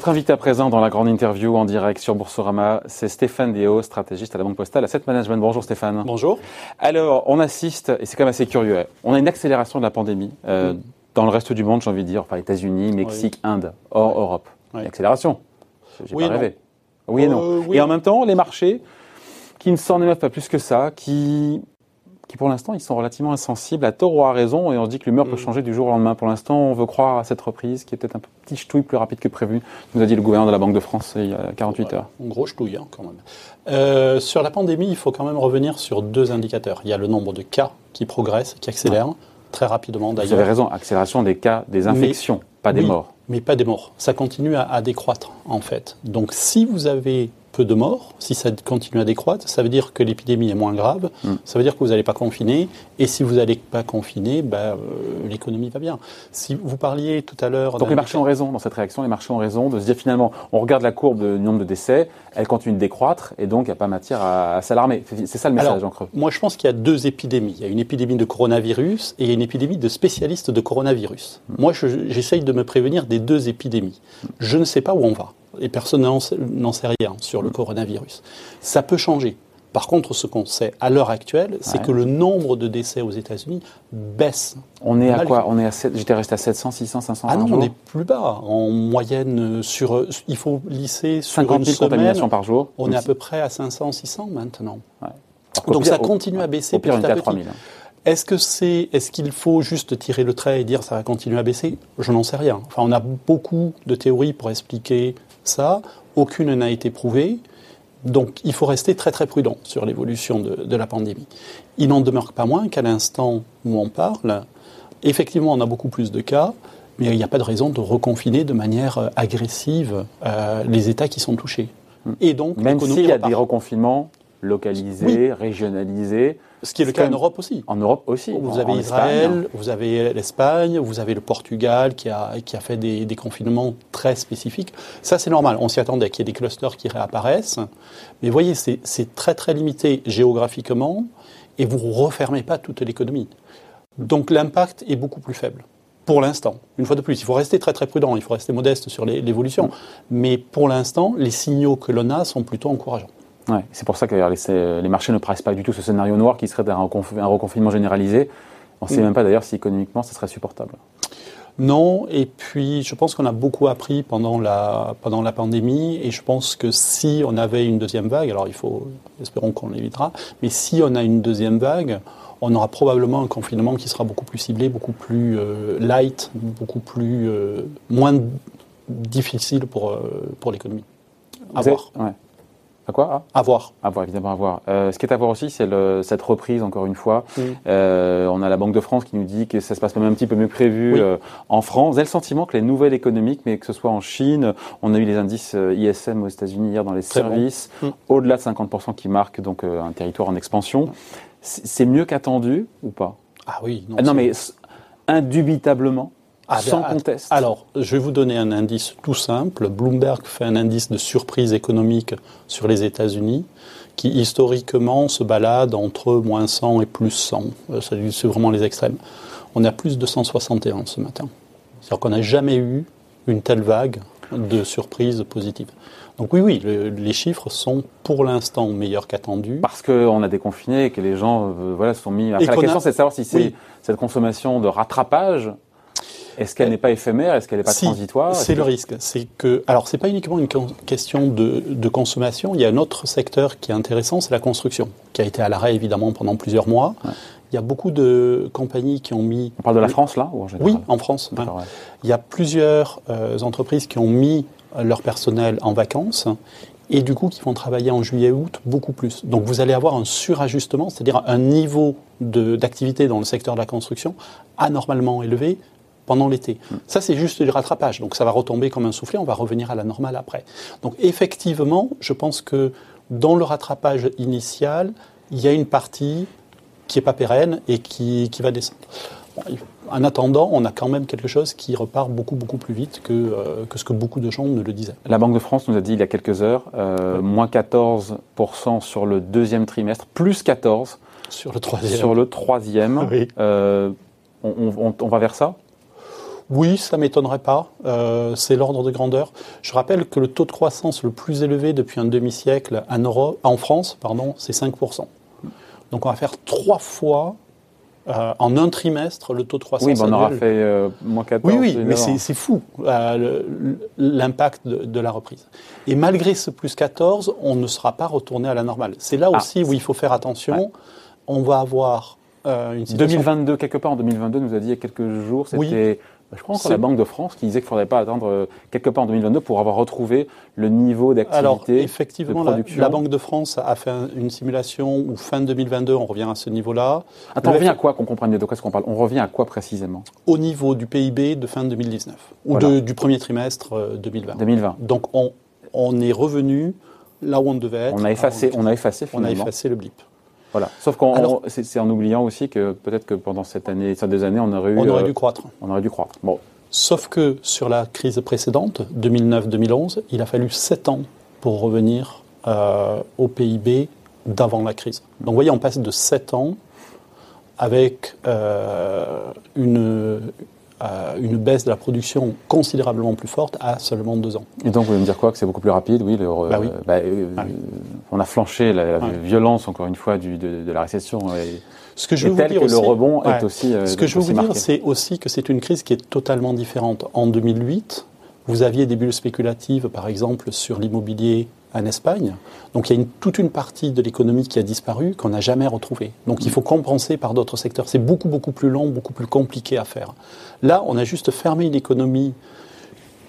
Votre invité à présent dans la grande interview en direct sur Boursorama, c'est Stéphane Déo, stratégiste à la Banque Postale Asset Management. Bonjour Stéphane. Bonjour. Alors, on assiste, et c'est quand même assez curieux, on a une accélération de la pandémie euh, dans le reste du monde, j'ai envie de dire, enfin États-Unis, Mexique, Inde, hors Europe. Une accélération. J'ai oui pas rêvé. Oui et non. Euh. Et en même temps, les marchés qui ne s'en émeuvent pas plus que ça, qui qui pour l'instant ils sont relativement insensibles, à tort ou à raison, et on se dit que l'humeur peut Mm. changer du jour au lendemain. Pour l'instant, on veut croire à cette reprise qui est peut-être un petit ch'touille plus rapide que prévu, nous a dit le gouverneur de la Banque de France il y a 48 heures. En gros ch'touille, hein, quand même. Euh, sur la pandémie, il faut quand même revenir sur deux indicateurs. Il y a le nombre de cas qui progressent, qui accélèrent très rapidement Vous avez d'ailleurs. raison, accélération des cas, des infections, pas des Oui, morts. Mais pas des morts. Ça continue à, à décroître, en fait. Donc si vous avez peu de morts, si ça continue à décroître, ça veut dire que l'épidémie est moins grave, Mm. ça veut dire que vous n'allez pas confiner, et si vous n'allez pas confiner, ben, euh, l'économie va bien. Si vous parliez tout à l'heure... Donc les marchés ont raison dans cette réaction, les marchés ont raison de se dire finalement, on regarde la courbe du nombre de décès, elle continue de décroître et donc il n'y a pas matière à, à s'alarmer. C'est ça le message Alors, en creux. Moi, je pense qu'il y a deux épidémies. Il y a une épidémie de coronavirus et une épidémie de spécialistes de coronavirus. Moi, je- j'essaye de me prévenir des deux épidémies. Je ne sais pas où on va. Et personne n'en sait- rien sur le coronavirus. Ça peut changer. Par contre, ce qu'on sait à l'heure actuelle, c'est Ouais. que le nombre de décès aux États-Unis baisse. On est à quoi? On est à 7, j'étais resté à 700, 600, 500 Ah non, jour on est plus bas. En moyenne, euh, sur, euh, il faut lisser sur 50 une 000 semaine, contaminations par jour. on est à peu près à 500, 600 maintenant. Donc ça au- continue à baisser Au pire, on était à à petit. 3000. Est-ce que c'est, est-ce qu'il faut juste tirer le trait et dire ça va continuer à baisser? Je n'en sais rien. Enfin, on a beaucoup de théories pour expliquer ça. Aucune n'a été prouvée. Donc, il faut rester très très prudent sur l'évolution de, de la pandémie. Il n'en demeure pas moins qu'à l'instant où on parle, effectivement, on a beaucoup plus de cas, mais il n'y a pas de raison de reconfiner de manière euh, agressive euh, les États qui sont touchés. Et donc, Même s'il y a repart. des reconfinements localisés, régionalisés, ce qui est le cas en Europe aussi. en Europe aussi. Vous en- avez en Israël, Espagne. vous avez l'Espagne, vous avez le Portugal qui a, qui a fait des, des confinements très spécifiques. Ça, c'est normal. On s'y attendait qu'il y ait des clusters qui réapparaissent. Mais voyez, c'est très, très limité géographiquement et vous ne refermez pas toute l'économie. Donc l'impact est beaucoup plus faible. Pour l'instant, une fois de plus, il faut rester très très prudent, il faut rester modeste sur l'évolution. Mais pour l'instant, les signaux que l'on a sont plutôt encourageants. Ouais, c'est pour ça que d'ailleurs, les, marchés ne pressent pas du tout ce scénario noir qui serait un, reconf- un reconfinement généralisé. On ne sait Mm. même pas d'ailleurs si économiquement ça serait supportable. Non, et puis je pense qu'on a beaucoup appris pendant la, pendant la pandémie, et je pense que si on avait une deuxième vague, alors il faut, espérons qu'on l'évitera, mais si on a une deuxième vague, on aura probablement un confinement qui sera beaucoup plus ciblé, beaucoup plus euh, light, beaucoup plus euh, moins difficile pour, euh, pour l'économie. À voir. Ouais. À quoi? À voir. À voir, évidemment, à voir. Euh, ce qui est à voir aussi, c'est cette reprise, encore une fois. Mm. Euh, on a la Banque de France qui nous dit que ça se passe même un petit peu mieux que prévu Oui. euh, en France. Avez le sentiment que les nouvelles économiques, mais que ce soit en Chine, on a eu les indices ISM aux États-Unis hier dans les Très bon. services, Mm. au-delà de 50% qui marquent donc un territoire en expansion. C'est mieux qu'attendu ou pas? Ah oui. Ah Non, mais indubitablement, Ah, sans ben, conteste. Alors, je vais vous donner un indice tout simple. Bloomberg fait un indice de surprise économique sur les États-Unis qui historiquement se balade entre moins 100 et plus 100. Euh, C'est vraiment les extrêmes. On a plus de 161 ce matin. C'est-à-dire qu'on n'a jamais eu une telle vague de surprises positives. Donc oui, oui, le- les chiffres sont pour l'instant meilleurs qu'attendus. Parce qu'on a déconfiné et que les gens euh, voilà, se sont mis. Après, la a- question, c'est de savoir si c'est Oui. cette consommation de rattrapage, est-ce qu'elle n'est pas éphémère, est-ce qu'elle n'est pas Si, transitoire? C'est le que- risque. C'est que, alors, c'est pas uniquement une question de, de consommation. Il y a un autre secteur qui est intéressant, c'est la construction, qui a été à l'arrêt évidemment pendant plusieurs mois. Ouais. Il y a beaucoup de compagnies qui ont mis. On parle de la. France là ou en général? Oui, en France. Ouais. Il y a plusieurs euh, entreprises qui ont mis leur personnel en vacances et du coup qui vont travailler en juillet-août beaucoup plus. Donc vous allez avoir un surajustement, c'est-à-dire un niveau d'activité dans le secteur de la construction anormalement élevé pendant l'été. Ça, c'est juste du rattrapage. Donc ça va retomber comme un soufflet, on va revenir à la normale après. Donc effectivement, je pense que dans le rattrapage initial, il y a une partie qui n'est pas pérenne et qui, qui va descendre. Bon, en attendant, on a quand même quelque chose qui repart beaucoup, beaucoup plus vite que, euh, que ce que beaucoup de gens ne le disaient. La Banque de France nous a dit il y a quelques heures, euh, moins 14% sur le deuxième trimestre, plus 14 Sur le troisième. sur le troisième. Oui. Euh, on, on- on- on va vers ça? Oui, ça m'étonnerait pas. Euh, c'est l'ordre de grandeur. Je rappelle que le taux de croissance le plus élevé depuis un demi-siècle en, Europe, en France, pardon, c'est 5%. Donc on va faire trois fois euh, en un trimestre le taux de croissance. Oui, ben on aura fait euh, moins 14. Oui, oui, mais c'est fou euh, l'impact de, de, la reprise. Et malgré ce plus 14, on ne sera pas retourné à la normale. C'est là ah. aussi où il faut faire attention. Ouais. On va avoir une situation... 2022, quelque part en 2022, nous a dit il y a quelques jours, c'était oui. Bah, je crois encore la Banque de France qui disait qu'il ne faudrait pas attendre euh, quelque part en 2022 pour avoir retrouvé le niveau d'activité. Alors, effectivement, de la, la, Banque de France a fait une simulation où fin 2022, on revient à ce niveau-là. Attends, on revient à quoi qu'on comprenne de quoi est-ce qu'on parle? On revient à quoi précisément? Au niveau du PIB de fin 2019 ou de, du premier trimestre 2020. Euh, 2020. Donc on, on est revenu là où on devait être. On a effacé, on a effacé finalement. On a effacé le blip. Voilà. Sauf qu'on, c'est en oubliant aussi que peut-être que pendant cette année, ces deux années, on aurait eu. On aurait dû croître. On aurait dû croître. Bon. Sauf que sur la crise précédente, 2009-2011, il a fallu sept ans pour revenir euh, au PIB d'avant la crise. Donc vous voyez, on passe de sept ans avec euh, une, euh, une baisse de la production considérablement plus forte à seulement deux ans. Et donc, vous voulez me dire quoi Que c'est beaucoup plus rapide? Oui, le, bah oui. Bah, euh, ah oui. on a flanché la, la ah violence, encore une fois, du, de, de, la récession. Et, ce que je veux vous dire que aussi, le rebond ouais. est aussi. Euh, ce que je veux vous dire, c'est aussi que c'est une crise qui est totalement différente. En 2008, vous aviez des bulles spéculatives, par exemple, sur l'immobilier en Espagne. Donc il y a une, toute une partie de l'économie qui a disparu, qu'on n'a jamais retrouvée. Donc il faut compenser par d'autres secteurs. C'est beaucoup, beaucoup plus long, beaucoup plus compliqué à faire. Là, on a juste fermé une économie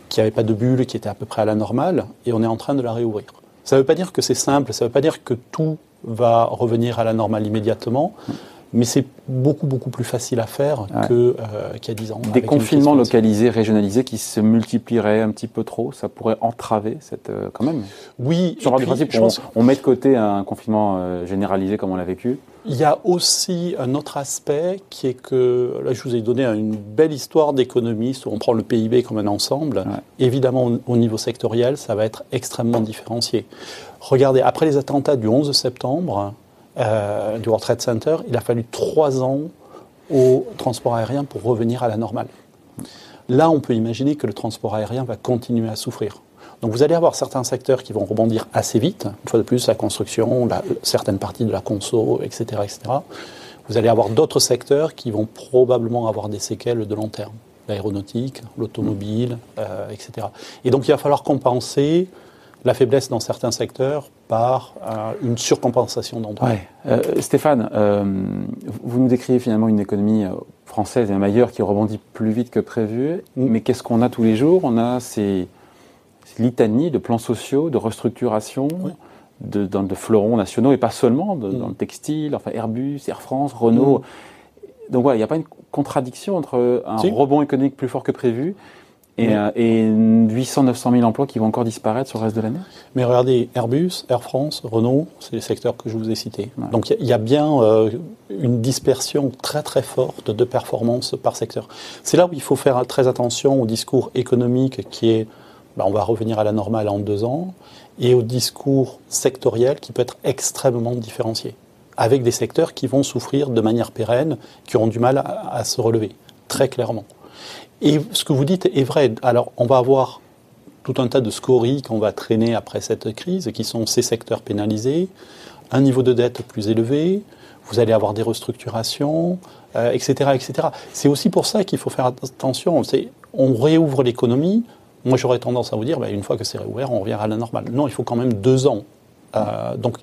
qui n'avait pas de bulle, qui était à peu près à la normale, et on est en train de la réouvrir. Ça ne veut pas dire que c'est simple, ça ne veut pas dire que tout va revenir à la normale immédiatement mais c'est beaucoup, beaucoup plus facile à faire ouais. qu'il euh, qu y a 10 ans. Des confinements localisés, régionalisés qui se multiplieraient un petit peu trop, ça pourrait entraver cette, euh, quand même Oui. Sur du principe, on, on, met de côté un confinement euh, généralisé comme on l'a vécu. Il y a aussi un autre aspect qui est que, là je vous ai donné une belle histoire d'économiste où on prend le PIB comme un ensemble. Ouais. Évidemment, au niveau sectoriel, ça va être extrêmement différencié. Regardez, après les attentats du 11 septembre, euh, du World Trade Center, il a fallu trois ans au transport aérien pour revenir à la normale. Là, on peut imaginer que le transport aérien va continuer à souffrir. Donc vous allez avoir certains secteurs qui vont rebondir assez vite, une fois de plus, la construction, certaines parties de la conso, etc. etc. Vous allez avoir d'autres secteurs qui vont probablement avoir des séquelles de long terme, l'aéronautique, l'automobile, euh, etc. Et donc il va falloir compenser la faiblesse dans certains secteurs par euh, une surcompensation d'endroits. Ouais. Euh, Stéphane, euh, vous nous décrivez finalement une économie française et même ailleurs qui rebondit plus vite que prévu, mm. mais qu'est-ce qu'on a tous les jours? On a ces, ces, litanies de plans sociaux, de restructuration, oui. de, de, fleurons nationaux, et pas seulement, de, mm. dans le textile, enfin Airbus, Air France, Renault. Mm. Donc voilà, il n'y a pas une contradiction entre un si. rebond économique plus fort que prévu et, euh, et 800, 900 000 emplois qui vont encore disparaître sur le reste de l'année Mais regardez, Airbus, Air France, Renault, c'est les secteurs que je vous ai cités. Ouais. Donc il y, y, a bien euh, une dispersion très très forte de performance par secteur. C'est là où il faut faire très attention au discours économique qui est ben, on va revenir à la normale en deux ans, et au discours sectoriel qui peut être extrêmement différencié, avec des secteurs qui vont souffrir de manière pérenne, qui auront du mal à, à se relever, très clairement. Et ce que vous dites est vrai. Alors, on va avoir tout un tas de scories qu'on va traîner après cette crise, qui sont ces secteurs pénalisés, un niveau de dette plus élevé, vous allez avoir des restructurations, euh, etc., etc. C'est aussi pour ça qu'il faut faire attention. On réouvre l'économie. Moi, j'aurais tendance à vous dire, bah, une fois que c'est réouvert, on revient à la normale. Non, il faut quand même deux ans. Euh, donc,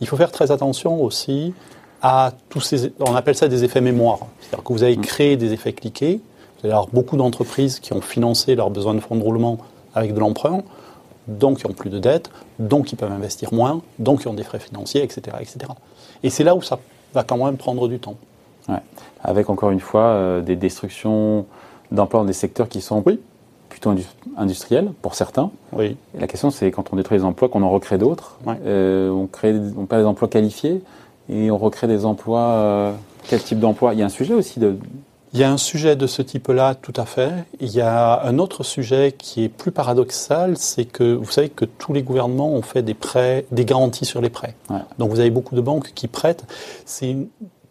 il faut faire très attention aussi à tous ces. On appelle ça des effets mémoire. C'est-à-dire que vous avez créé des effets cliqués il y a beaucoup d'entreprises qui ont financé leurs besoins de fonds de roulement avec de l'emprunt, donc qui ont plus de dettes, donc ils peuvent investir moins, donc ils ont des frais financiers, etc. etc. Et c'est là où ça va quand même prendre du temps. Ouais. Avec encore une fois euh, des destructions d'emplois dans des secteurs qui sont oui. plutôt industriels pour certains. Oui. Et la question c'est quand on détruit les emplois qu'on en recrée d'autres. Ouais. Euh, on, crée, on perd des emplois qualifiés et on recrée des emplois. Euh, quel type d'emploi? Il y a un sujet aussi de, il y a un sujet de ce type-là, tout à fait. Il y a un autre sujet qui est plus paradoxal, c'est que vous savez que tous les gouvernements ont fait des prêts, des garanties sur les prêts. Ouais. Donc vous avez beaucoup de banques qui prêtent. C'est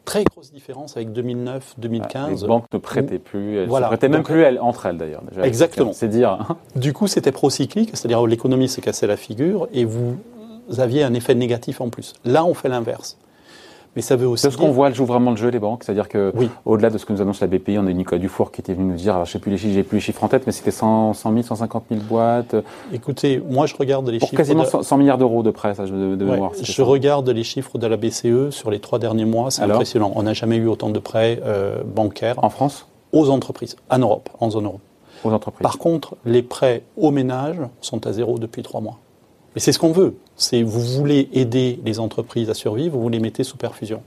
très grosse différence avec 2009, 2015. Les banques ne prêtaient plus, elles Voilà. ne prêtaient même Donc, plus elles, entre elles d'ailleurs. Exactement. C'est dire. hein. Du coup, c'était procyclique, c'est-à-dire l'économie s'est cassée la figure et vous aviez un effet négatif en plus. Là, on fait l'inverse. Mais ça veut aussi C'est ce qu'on voit, elles jouent vraiment le jeu, les banques. C'est-à-dire que, Oui. au-delà de ce que nous annonce la BPI, on a Nicolas Dufour qui était venu nous dire, alors je sais plus les chiffres, j'ai plus les chiffres en tête, mais c'était 100, 100 000, 150 000 boîtes, Écoutez, moi, je regarde les pour chiffres. quasiment de- 100, 100 milliards d'euros de prêts, ça, je- de, de Ouais, mémoire. je ça. regarde les chiffres de la BCE sur les trois derniers mois, c'est impressionnant. On n'a jamais eu autant de prêts euh, bancaires En France, aux entreprises, en Europe, en zone euro. aux entreprises. Par contre, les prêts aux ménages sont à zéro depuis trois mois. Et c'est ce qu'on veut. C'est vous voulez aider les entreprises à survivre, vous les mettez sous perfusion.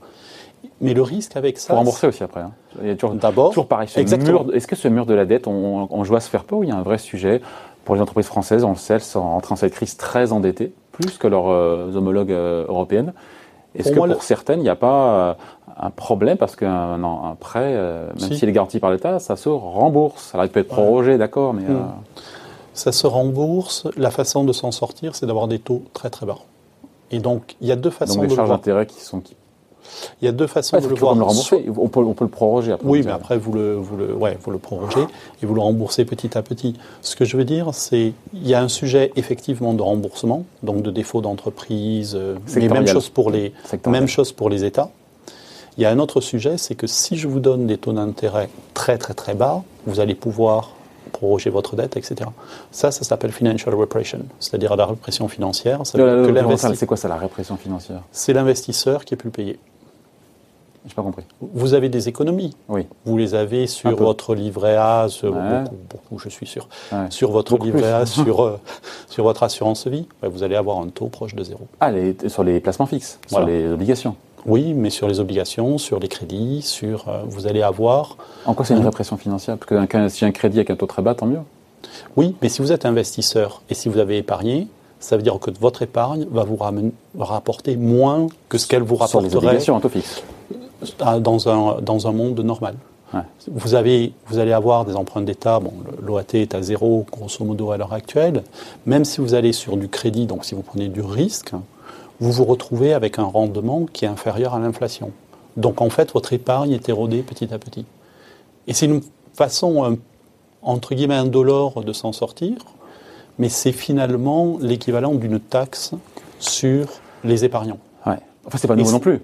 Mais le risque avec ça, Faut rembourser aussi après. hein. Il y a toujours, D'abord, toujours pareil. Est-ce que ce mur de la dette, on, on joue à se faire peur ou il y a un vrai sujet pour les entreprises françaises On le sait, elles sont entrées dans cette crise très endettées, plus que leurs euh, homologues euh, européennes. Est-ce Pour que moi, pour le- certaines, il n'y a pas euh, un problème parce qu'un un prêt, même Si. s'il est garanti par l'État, ça se rembourse. Alors il peut être prorogé, d'accord, mais Hmm. Ça se rembourse. La façon de s'en sortir, c'est d'avoir des taux très très bas. Et donc, il y a deux façons donc de les le charges d'intérêt qui sont qui. Il y a deux façons Ouais, de le voir. le rembourser. On peut, on peut le proroger après. Oui, mais après, vous le, vous, le, ouais, vous le prorogez et vous le remboursez petit à petit. Ce que je veux dire, c'est il y a un sujet effectivement de remboursement, donc de défaut d'entreprise, euh, mais même chose, pour les, même chose pour les États. Il y a un autre sujet, c'est que si je vous donne des taux d'intérêt très très très bas, vous allez pouvoir proroger votre dette, etc. Ça, ça s'appelle financial repression, c'est-à-dire la répression financière. C'est quoi ça, la répression financière? C'est l'investisseur qui est plus payé. J'ai pas compris. Vous avez des économies. Oui. Vous les avez sur votre livret A, sur Ouais. beaucoup, beaucoup, je suis sûr. Ouais. Sur votre Beaucoup livret plus. A, sur, euh, sur votre assurance vie, vous allez avoir un taux proche de zéro. Ah, les- sur les placements fixes, Voilà. sur les obligations. Oui, mais sur les obligations, sur les crédits, sur, euh, vous allez avoir. En quoi c'est une Mhm. répression financière? Parce que si un crédit avec un taux très bas, tant mieux. Oui, mais si vous êtes investisseur et si vous avez épargné, ça veut dire que votre épargne va vous ramen- rapporter moins que ce qu'elle vous Sur les rapporterait obligations, un taux fixe. dans un, dans un monde normal. Ouais. Vous, avez, vous allez avoir des emprunts d'État, bon, l'OAT est à zéro grosso modo à l'heure actuelle, même si vous allez sur du crédit, donc si vous prenez du risque, vous vous retrouvez avec un rendement qui est inférieur à l'inflation. Donc en fait, votre épargne est érodée petit à petit. Et c'est une façon, euh, entre guillemets, indolore de s'en sortir, mais c'est finalement l'équivalent d'une taxe sur les épargnants. Enfin, c'est pas nouveau non plus.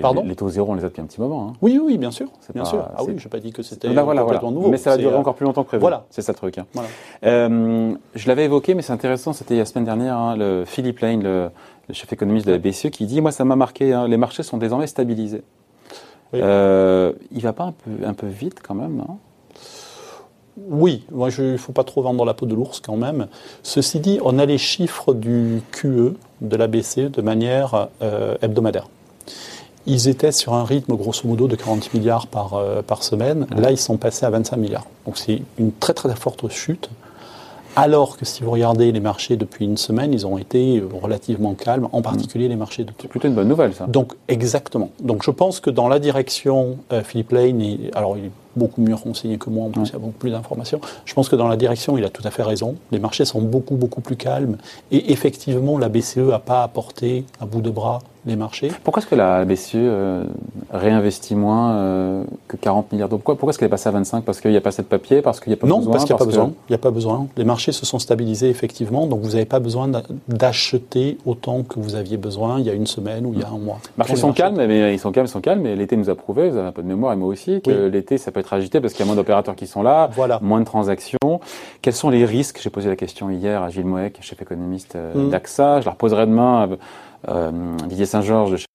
Pardon les taux zéro, on les a depuis un petit moment. hein. Oui, oui, bien sûr. Bien pas- sûr. Ah oui, je n'ai pas dit que c'était Là, voilà, voilà. complètement nouveau. Mais ça va durer euh, encore plus longtemps que prévu. voilà. C'est ça le truc. hein. Voilà. Euh, je l'avais évoqué, mais c'est intéressant. C'était la semaine dernière, hein, le Philippe Lane, le, le chef économiste de la BCE, qui dit Moi, ça m'a marqué, les marchés sont désormais stabilisés. Oui. Euh, il va pas un peu, un peu vite quand même, non Oui, moi il ne faut pas trop vendre la peau de l'ours quand même. Ceci dit, on a les chiffres du QE de la BCE de manière euh, hebdomadaire. Ils étaient sur un rythme grosso modo de 40 milliards par, euh, par semaine. Là, ils sont passés à 25 milliards. Donc c'est une très très forte chute. Alors que si vous regardez les marchés depuis une semaine, ils ont été euh, relativement calmes, en particulier les marchés de taux. C'est plutôt une bonne nouvelle, ça. Donc, exactement. Donc, je pense que dans la direction, euh, Philippe Lane, est- alors il est beaucoup mieux renseigné que moi, en plus, Ouais. il y a beaucoup plus d'informations. Je pense que dans la direction, il a tout à fait raison. Les marchés sont beaucoup, beaucoup plus calmes. Et effectivement, la BCE n'a pas apporté à bout de bras les marchés. Pourquoi est-ce que la BCE euh, réinvestit moins euh, que 40 milliards d'euros? Pourquoi, pourquoi est-ce qu'elle est passée à 25 Parce qu'il n'y a pas assez de papier Parce qu'il n'y a pas non, besoin parce qu'il n'y a pas que- besoin. Il a pas besoin. Les marchés se sont stabilisés effectivement, donc vous n'avez pas besoin d'a- d'acheter autant que vous aviez besoin il y a une semaine ou il y a un mois. Les marchés les sont calmes, mais ils sont calmes, ils sont calmes. Mais l'été nous a prouvé, vous avez un peu de mémoire et moi aussi, que Oui. l'été ça peut être agité parce qu'il y a moins d'opérateurs qui sont là, Voilà. moins de transactions. Quels sont les risques? J'ai posé la question hier à Gilles Moec, chef économiste euh, Mm. d'AXA. Je la reposerai demain à euh, Didier Saint-Georges de chez.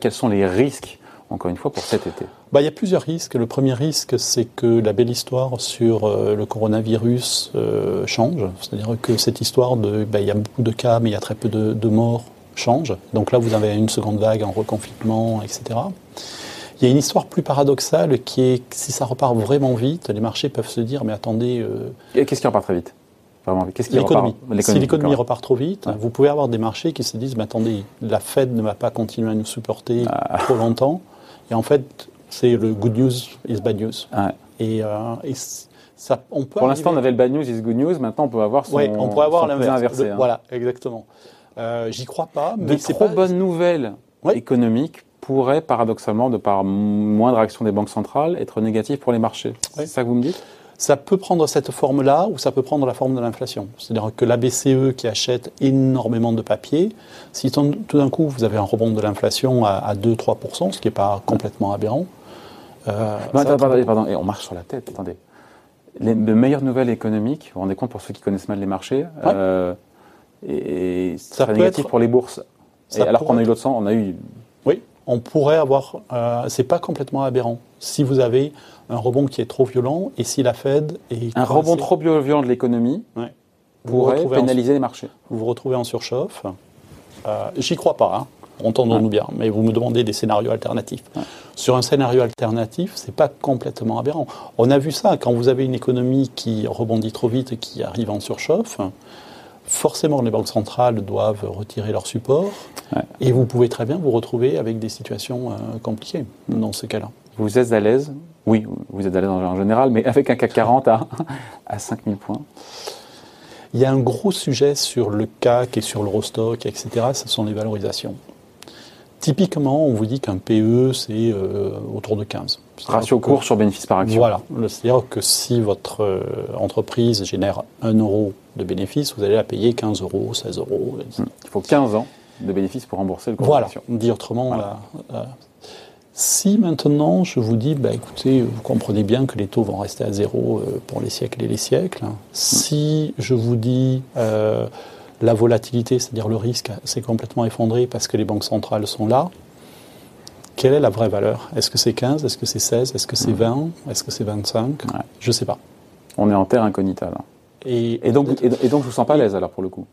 Quels sont les risques, encore une fois, pour cet été? Bah, il y a plusieurs risques. Le premier risque, c'est que la belle histoire sur euh, le coronavirus euh, change. C'est-à-dire que cette histoire de, bah, il y a beaucoup de cas, mais il y a très peu de, de morts change. Donc là, vous avez une seconde vague en reconfinement, etc. Il y a une histoire plus paradoxale qui est que si ça repart vraiment vite, les marchés peuvent se dire, mais attendez, euh, Et Qu'est-ce qui repart très vite? Vraiment, qu'est-ce qui l'économie? Si l'économie repart trop vite, Ouais. vous pouvez avoir des marchés qui se disent, mais attendez, la Fed ne va pas continuer à nous supporter Ah. trop longtemps. Et en fait, c'est le good news is bad news. Ouais. Et, euh, et ça, on peut Pour l'instant, on avait le bad news is good news. Maintenant, on peut avoir son. Ouais, on pourrait avoir l'inverse. hein. Voilà, exactement. Euh, J'y crois pas, De mais c'est trop pas- bonnes nouvelles Ouais. économiques pourrait paradoxalement, de par moindre action des banques centrales, être négatif pour les marchés. C'est ça que vous me dites? Ça peut prendre cette forme-là ou ça peut prendre la forme de l'inflation. C'est-à-dire que la BCE qui achète énormément de papier, si tout d'un coup vous avez un rebond de l'inflation à, 2-3%, ce qui n'est pas complètement aberrant. Euh, pardon, Et on marche sur la tête, attendez. Les, meilleures nouvelles économiques, vous vous rendez compte pour ceux qui connaissent mal les marchés, euh, et, ça serait négatif pour les bourses. Et alors qu'on a eu l'autre sens, on a eu. On pourrait avoir. Euh, c'est pas complètement aberrant. Si vous avez un rebond qui est trop violent et si la Fed est. Un rebond trop violent de l'économie pourrait pénaliser les marchés. Vous vous retrouvez en surchauffe. Euh, j'y crois pas, hein. entendons-nous bien, mais vous me demandez des scénarios alternatifs. Sur un scénario alternatif, c'est pas complètement aberrant. On a vu ça quand vous avez une économie qui rebondit trop vite et qui arrive en surchauffe. Forcément, les banques centrales doivent retirer leur support et vous pouvez très bien vous retrouver avec des situations euh, compliquées dans ce cas-là. Vous êtes à l'aise? Oui, vous êtes à l'aise en général, mais avec un CAC 40 à, à 5000 points Il y a un gros sujet sur le CAC et sur l'Eurostock, etc. Ce sont les valorisations. Typiquement, on vous dit qu'un PE, c'est euh, autour de 15. Ratio court sur bénéfice par action. Voilà. C'est-à-dire que si votre euh, entreprise génère 1 euro de bénéfice, vous allez la payer 15 euros, 16 euros. Il faut 15 ans de bénéfice pour rembourser le cours Voilà. Dit autrement, si maintenant je vous dis, bah, écoutez, vous comprenez bien que les taux vont rester à zéro euh, pour les siècles et les siècles, hein. si je vous dis euh, la volatilité, c'est-à-dire le risque, s'est complètement effondré parce que les banques centrales sont là, quelle est la vraie valeur? Est-ce que c'est 15 Est-ce que c'est 16 Est-ce que c'est 20 Est-ce que c'est 25 Je ne sais pas. On est en terre incognita là. Et, donc, et, donc, je ne vous sens pas à l'aise alors pour le coup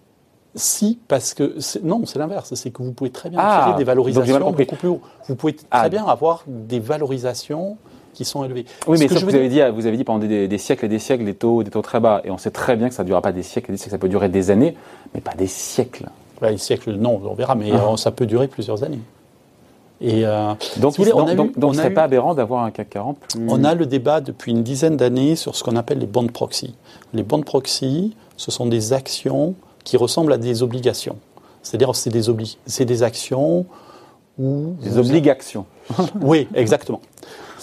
si, parce que non, c'est l'inverse. C'est que vous pouvez très bien ah, des valorisations beaucoup plus haut. Vous pouvez très ah. bien avoir des valorisations qui sont élevées. Oui, mais vous, avez dit, vous avez dit pendant des, siècles et des siècles des taux, des taux très bas, et on sait très bien que ça ne durera pas des siècles et des siècles, ça peut durer des années, mais pas des siècles. Bah, des siècles, non, on verra, mais ah. ça peut durer plusieurs années. Et euh, donc, voulez, on donc, donc, pas aberrant d'avoir un CAC 40 On a le débat depuis une dizaine d'années sur ce qu'on appelle les bond proxy. Les bond proxy, ce sont des actions qui ressemblent à des obligations. C'est-à-dire, c'est des, c'est des actions ou Des obligations. oui, exactement.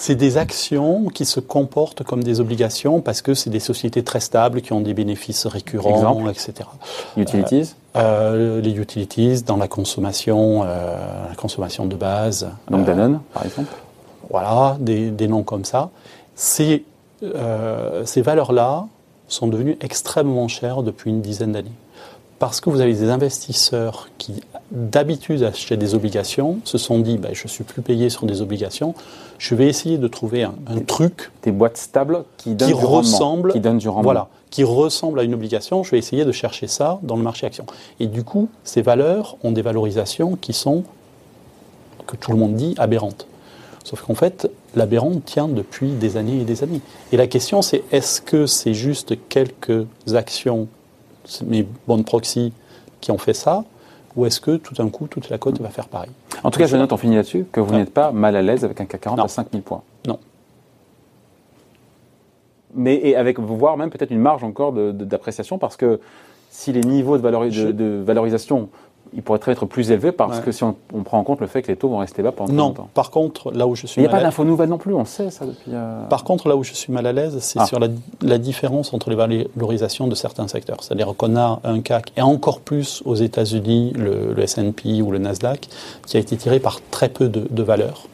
C'est des actions qui se comportent comme des obligations parce que c'est des sociétés très stables qui ont des bénéfices récurrents, etc. Utilities euh, euh, Les utilities dans la consommation, euh, la consommation de base. Donc Danone, par exemple Voilà, des, des, noms comme ça. Ces, ces valeurs-là sont devenues extrêmement chères depuis une dizaine d'années parce que vous avez des investisseurs qui, d'habitude, achetaient des obligations, se sont dit ben, je ne suis plus payé sur des obligations, je vais essayer de trouver un, truc. Des boîtes stables qui donnent, qui du, ressemble, qui donnent du rendement. Voilà, qui ressemble à une obligation. Je vais essayer de chercher ça dans le marché action. Et du coup, ces valeurs ont des valorisations qui sont, que tout le monde dit, aberrantes. Sauf qu'en fait, l'aberrant tient depuis des années et des années. Et la question, c'est est-ce que c'est juste quelques actions mes bonnes proxys qui ont fait ça ou est-ce que tout d'un coup, toute la côte va faire pareil En tout cas, je note, on finit là-dessus, que vous n'êtes pas mal à l'aise avec un CAC 40 à 5000 points. Non. Mais et avec, voire même peut-être une marge encore d'appréciation, parce que si les niveaux de, de valorisation il pourrait être plus élevé parce que si on, prend en compte le fait que les taux vont rester bas pendant longtemps. Non, par contre, là où je suis. Il n'y a pas d'infos nouvelles non plus, on sait ça depuis. Euh, par contre, là où je suis mal à l'aise, c'est ah. sur la, différence entre les valorisations de certains secteurs. C'est-à-dire qu'on a un CAC, et encore plus aux États-Unis, le, SP ou le Nasdaq, qui a été tiré par très peu de, valeurs.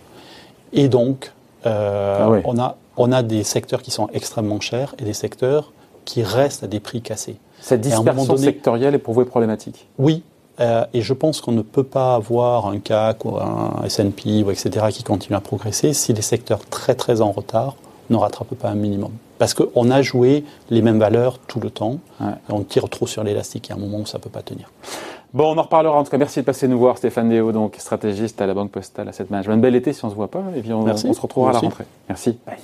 Et donc, euh, ah on, a, on a des secteurs qui sont extrêmement chers et des secteurs qui restent à des prix cassés. Cette dispersion sectorielle est pour vous problématique? Oui, euh, et je pense qu'on ne peut pas avoir un CAC ou un S&P ou etc. qui continue à progresser si les secteurs très très en retard ne rattrapent pas un minimum. Parce qu'on a joué les mêmes valeurs tout le temps. Et on tire trop sur l'élastique. Il y a un moment où ça ne peut pas tenir. Bon, on en reparlera. En tout cas, merci de passer nous voir, Stéphane Déo, donc stratégiste à la Banque Postale Asset Management. Bel été si on ne se voit pas. Et puis on, on se retrouvera à la rentrée. Merci. Bye.